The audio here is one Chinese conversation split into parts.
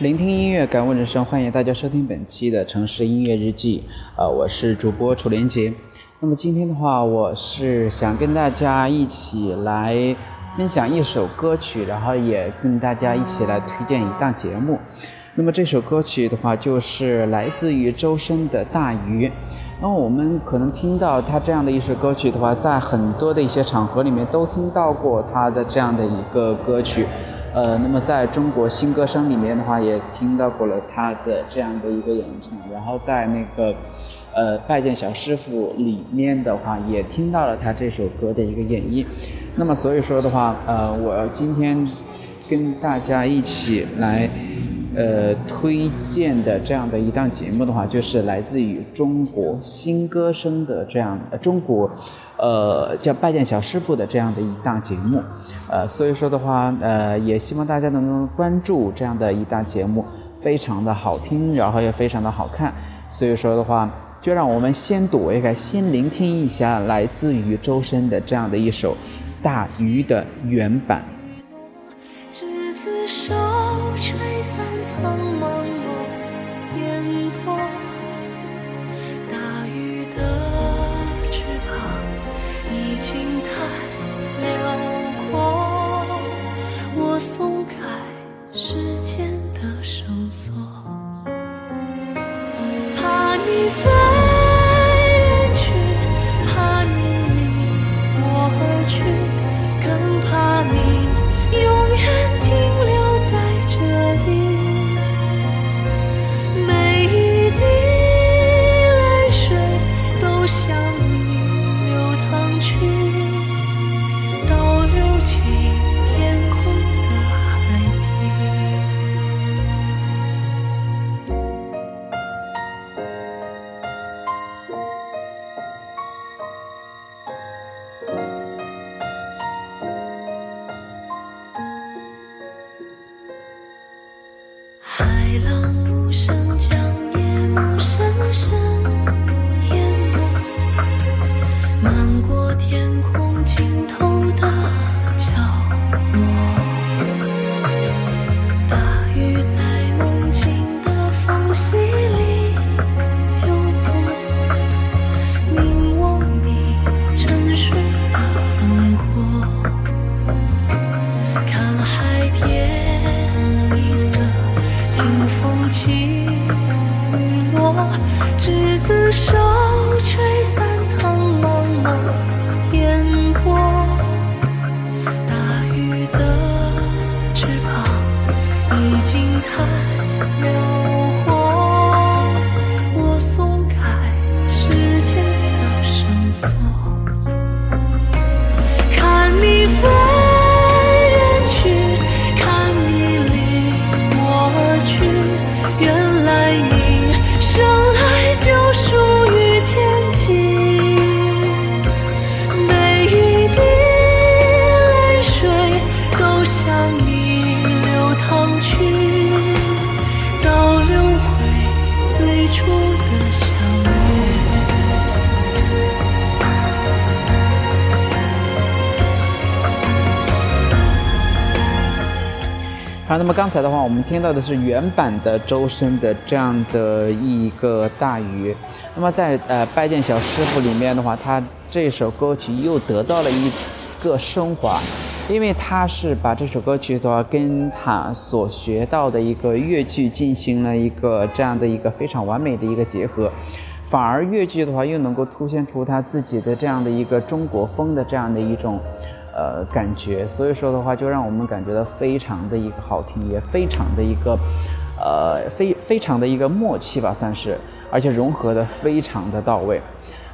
聆听音乐，感悟人生，欢迎大家收听本期的城市音乐日记。呃，我是主播楚连杰。那么今天的话，我是想跟大家一起来分享一首歌曲，然后也跟大家一起来推荐一档节目。那么这首歌曲的话，就是来自于周深的《大鱼》。那么我们可能听到他这样的一首歌曲的话，在很多的一些场合里面都听到过他的这样的一个歌曲。呃，那么在中国新歌声里面的话，也听到过了他的这样的一个演唱，然后在那个呃拜见小师傅里面的话，也听到了他这首歌的一个演绎。那么所以说的话，呃，我今天跟大家一起来。呃，推荐的这样的一档节目的话，就是来自于中国新歌声的这样，中国，呃，叫拜见小师傅的这样的一档节目，呃，所以说的话，呃，也希望大家能够关注这样的一档节目，非常的好听，然后也非常的好看，所以说的话，就让我们先躲一开，先聆听一下来自于周深的这样的一首《大鱼》的原版。手吹散苍茫茫烟波，大鱼的翅膀已经太辽阔，我松开时间的绳索，生将。好，那么刚才的话，我们听到的是原版的周深的这样的一个大鱼。那么在呃拜见小师傅里面的话，他这首歌曲又得到了一个升华，因为他是把这首歌曲的话跟他所学到的一个越剧进行了一个这样的一个非常完美的一个结合，反而粤剧的话又能够凸显出他自己的这样的一个中国风的这样的一种。呃感觉，所以说的话就让我们感觉到非常的一个好听，也非常的一个呃非非常的一个默契吧，算是，而且融合的非常的到位。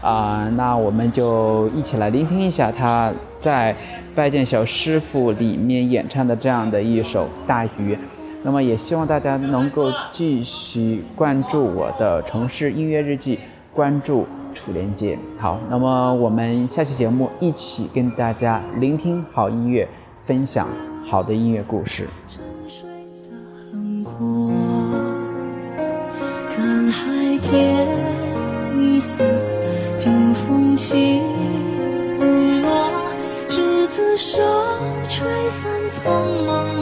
啊，那我们就一起来聆听一下他在《拜见小师傅》里面演唱的这样的一首《大鱼》。那么也希望大家能够继续关注我的城市音乐日记，关注楚连杰。好，那么我们下期节目一起跟大家聆听好音乐，分享好的音乐故事。沉睡的轮廓，看海天一色，听风起日落，执子手，吹散苍茫